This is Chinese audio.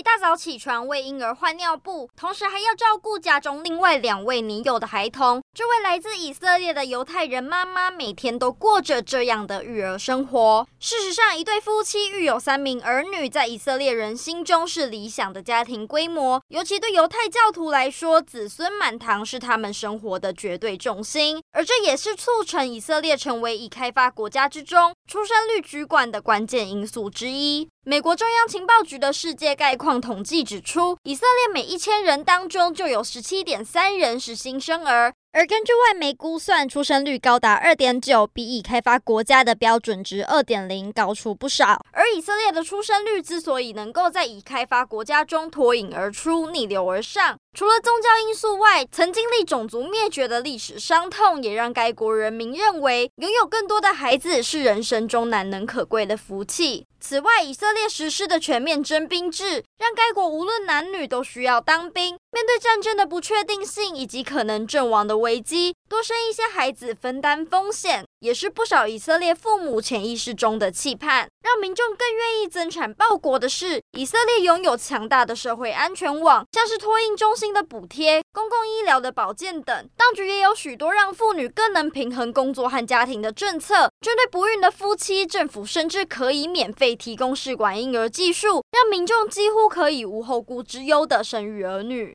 一大早起床为婴儿换尿布，同时还要照顾家中另外两位年幼的孩童。这位来自以色列的犹太人妈妈每天都过着这样的育儿生活。事实上，一对夫妻育有三名儿女，在以色列人心中是理想的家庭规模。尤其对犹太教徒来说，子孙满堂是他们生活的绝对重心，而这也是促成以色列成为已开发国家之中出生率居冠的关键因素之一。美国中央情报局的世界概况统计指出，以色列每一千人当中就有十七点三人是新生儿。而根据外媒估算，出生率高达二点九，比已开发国家的标准值二点零高出不少。而以色列的出生率之所以能够在已开发国家中脱颖而出、逆流而上，除了宗教因素外，曾经历种族灭绝的历史伤痛，也让该国人民认为拥有更多的孩子是人生中难能可贵的福气。此外，以色列实施的全面征兵制，让该国无论男女都需要当兵。面对战争的不确定性以及可能阵亡的危机，多生一些孩子分担风险，也是不少以色列父母潜意识中的期盼。让民众更愿意增产报国的是，以色列拥有强大的社会安全网，像是托婴中心的补贴、公共医疗的保健等。当局也有许多让妇女更能平衡工作和家庭的政策。针对不孕的夫妻，政府甚至可以免费提供试管婴儿技术，让民众几乎可以无后顾之忧的生育儿女。